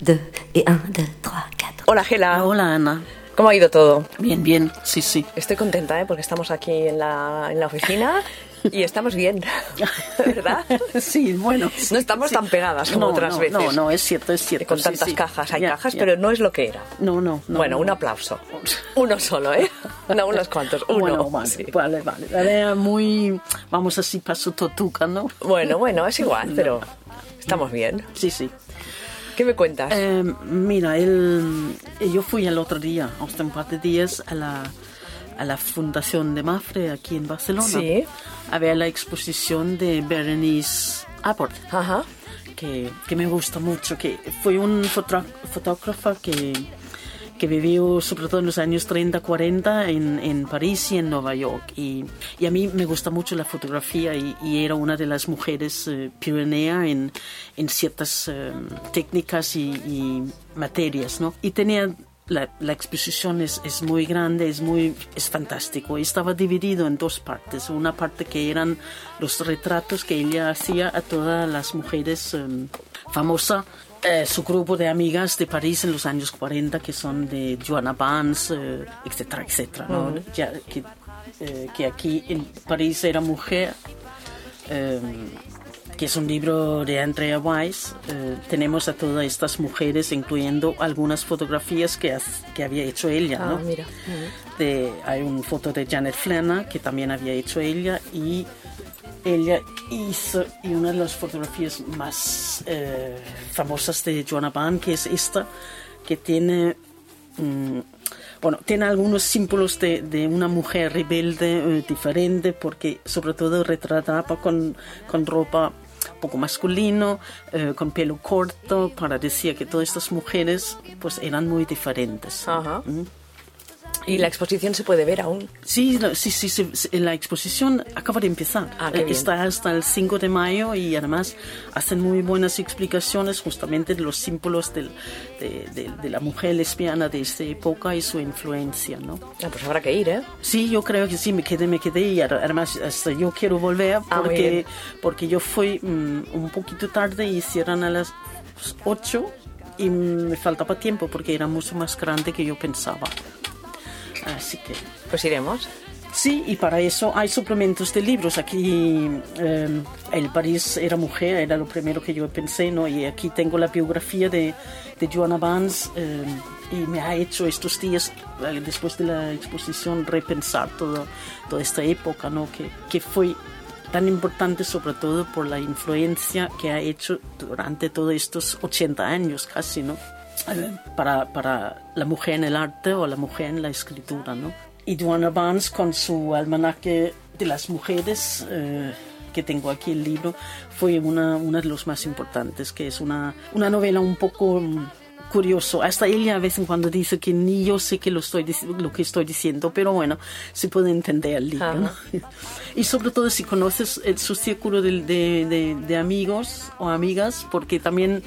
2 et 1, 2, 3, 4. Hola, Gela. Hola, Ana. ¿Cómo ha ido todo? Bien, bien. Sí, sí. Estoy contenta, ¿eh? Porque estamos aquí en la, en la oficina y estamos bien, ¿verdad? Sí, bueno. No estamos tan pegadas como no, otras no, veces. No, no, es cierto, es cierto. Con sí, tantas sí. cajas. Hay Ya, cajas, ya. pero no es lo que era. No, no. no bueno, no. un aplauso. Uno solo, ¿eh? No unos cuantos. Uno. Bueno, vale, Sí. vale, vale. Era muy, vamos así, paso totuca, ¿no? Bueno, bueno, es igual, pero estamos bien. Sí, sí. ¿Qué me cuentas? Eh, mira, el, yo fui el otro día, hace un par de días, a la, a la Fundación de Mafre aquí en Barcelona. Sí. A ver la exposición de Berenice Abbott. Ajá. que, que me gusta mucho, que fue un fotógrafo que, que vivió sobre todo en los años 30, 40 en, en París y en Nueva York. Y, y a mí me gusta mucho la fotografía y, y era una de las mujeres eh, pionera en, en ciertas eh, técnicas y, y materias, ¿no? Y tenía la, la exposición es, es muy grande, es muy es fantástico. Estaba dividido en dos partes. Una parte que eran los retratos que ella hacía a todas las mujeres em, famosas. Eh, su grupo de amigas de París en los años 40 que son de Joanna Vance, eh, etcétera, etcétera. ¿no? Ya que, eh, que aquí en París era mujer eh, que es un libro de Andrea Weiss. Eh, tenemos a todas estas mujeres, incluyendo algunas fotografías que, haz- que había hecho ella. Ah, ¿no? mira. De- hay una foto de Janet Flana que también había hecho ella y ella hizo y una de las fotografías más eh, famosas de Joanna Ban que es esta que tiene mm, bueno tiene algunos símbolos de, de una mujer rebelde eh, diferente porque sobre todo retrataba con, con ropa poco masculino, eh, con pelo corto, para decir que todas estas mujeres pues eran muy diferentes. Ajá. Y la exposición se puede ver aún. Sí, sí, sí, sí, la exposición acaba de empezar. Ah, qué bien. Está hasta el 5 de mayo y además hacen muy buenas explicaciones justamente de los símbolos del- de, de- de la mujer lesbiana de esta época y su influencia, ¿no? Ah, pues habrá que ir, ¿eh? Sí, yo creo que sí, me quedé, me quedé y ad- además hasta yo quiero volver Ah, porque, bien. porque yo fui mm, un poquito tarde y cierran a las 8 y me faltaba tiempo porque era mucho más grande que yo pensaba. Así que... Pues iremos. Sí, y para eso hay suplementos de libros. Aquí eh, El París era mujer, era lo primero que yo pensé, ¿no? Y aquí tengo la biografía de, de Joanna Vance eh, y me ha hecho estos días, eh, después de la exposición, repensar todo, toda esta época, ¿no? Que, que fue tan importante sobre todo por la influencia que ha hecho durante todos estos 80 años casi, ¿no? Para, para la mujer en el arte o la mujer en la escritura, ¿no? Y Joanna Barnes con su almanaque de las mujeres, eh, que tengo aquí el libro, fue una, una de los más importantes, que es una, una novela un poco mm, curioso. Hasta ella a vez en cuando dice que ni yo sé que lo, estoy, lo que estoy diciendo, pero bueno, se puede entender el libro. ¿no? Y sobre todo si conoces el- su círculo de, de- de- de amigos o amigas, porque también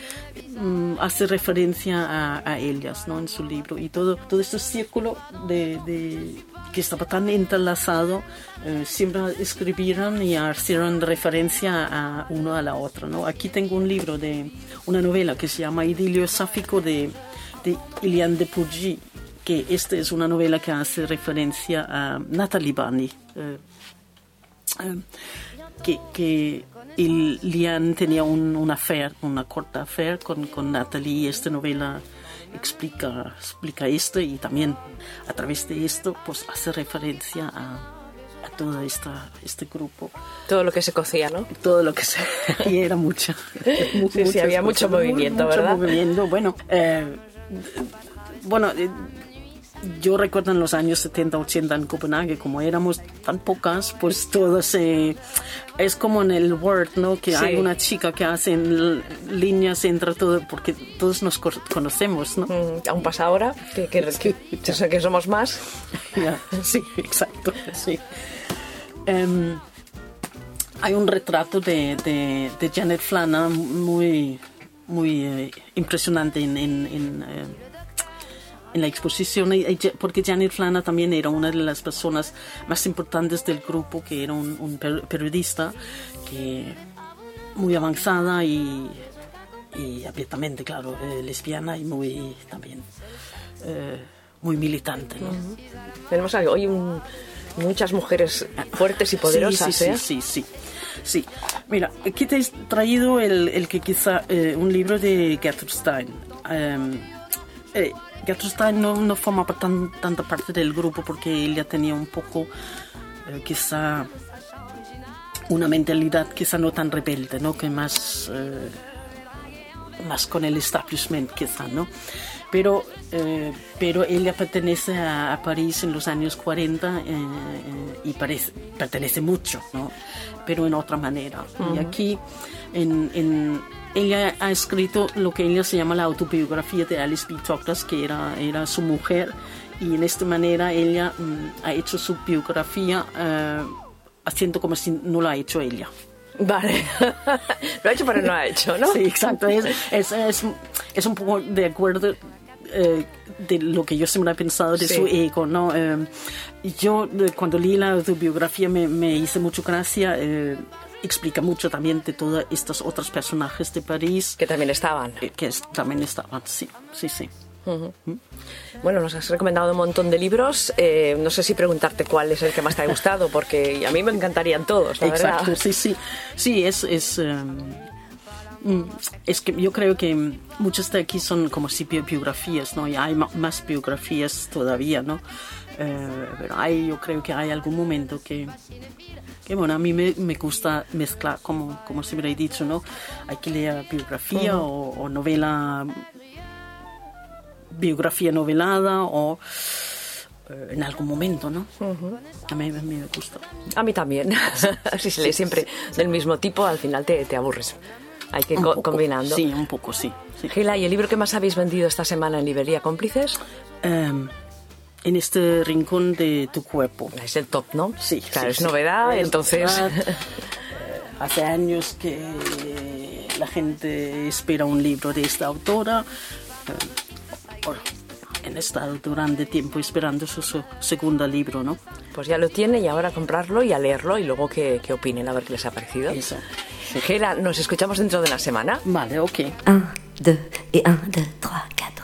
mm, hace referencia a, a ellas ¿no? en su libro. Y todo, todo este círculo de, de- que estaba tan entrelazado, eh, siempre escribieron y hicieron referencia a uno a la otra. ¿no? Aquí tengo un libro de una novela que se llama Idilio Sáfico de, de Ilian de Puggy, que esta es una novela que hace referencia a Natalie Bani. eh, eh, que, que el Lian tenía un, una affair, una corta affair con, con Natalie y esta novela explica, explica esto y también a través de esto pues hace referencia a, a todo esta, este grupo. Todo lo que se cocía, ¿no? Todo lo que se... Y era mucha. mu- Sí, sí, había mucho cosas, movimiento, mucho ¿verdad? movimiento. Bueno, eh, bueno, eh, yo recuerdo en los años 70, 80 en Copenhague, como éramos tan pocas, pues todo se... Es como en el Word, ¿no? Que Sí. hay una chica que hace líneas entre todo, porque todos nos co- conocemos, ¿no? Mm, Aún pasa ahora, que, que, que- o sea, que somos más. Ya, sí, exacto, sí. Em, hay un retrato de, Janet Flana muy, muy eh, impresionante en, en, en, eh, la exposición, porque Janet Flana también era una de las personas más importantes del grupo, que era un, un per- periodista que muy avanzada y abiertamente, claro, eh, lesbiana y muy también muy militante. Tenemos hoy un- muchas mujeres fuertes y poderosas, sí, sí, ¿eh? sí, sí, sí, sí. Mira, aquí te he traído el, el que quizá, eh, un libro de Gertrude Stein. Eh, Gertrude Stein no, no tan, tanta parte del grupo porque ella tenía un poco, quizá, una mentalidad quizá no tan rebelde, ¿no? Que más... más con el establishment quizá, ¿no? Pero, eh, pero ella pertenece a, a París en los años 40 eh, eh, y parece- pertenece mucho, ¿no? Pero en otra manera. Y aquí en, en- ella ha escrito lo que ella se llama la autobiografía de Alice B. Toklas, que era, era su mujer, y en esta manera ella mm, ha hecho su biografía eh, haciendo como si no lo ha hecho ella. Vale. lo ha hecho, pero no lo ha hecho, ¿no? Sí, exacto. Es, es, es, es un poco de acuerdo eh, de lo que yo siempre he pensado de Sí. su ego, ¿no? Eh, yo eh, cuando leí la autobiografía me, me hice mucho gracia. eh, explica mucho también de todos estos otros personajes de París Que también estaban. que es- también estaban, sí, sí, sí. Bueno, nos has recomendado un montón de libros. eh, no sé si preguntarte cuál es el que más te ha gustado, porque a mí me encantarían todos, la Exacto, verdad. sí, sí. Sí, es... es em, es que yo creo que muchas de aquí son como si bi- biografías, ¿no? Y hay más biografías todavía, ¿no? Eh, pero hay, yo creo que hay algún momento que, que bueno, a mí me, me gusta mezclar, como, como siempre he dicho, ¿no? Hay que leer biografía o, o novela, biografía novelada o eh, en algún momento, ¿no? a, mí, a mí me gusta. A mí también. si se lee siempre del mismo tipo, al final te, te aburres. Hay que Un co- combinando. Sí, un poco, sí. sí. Gila, ¿y el libro que más habéis vendido esta semana en Librería Cómplices? Em, en este rincón de tu cuerpo. Es el top, ¿no? Sí, Claro, sí, es sí. novedad, Es entonces... novedad. Eh, Hace años que la gente espera un libro de esta autora. Eh, bueno, han estado durante tiempo esperando su, su segundo libro, ¿no? Pues ya lo tiene y ahora a comprarlo y a leerlo y luego que, que opinen a ver qué les ha parecido. Eso. Gela, nos escuchamos dentro de una semana. Vale, ok. Et.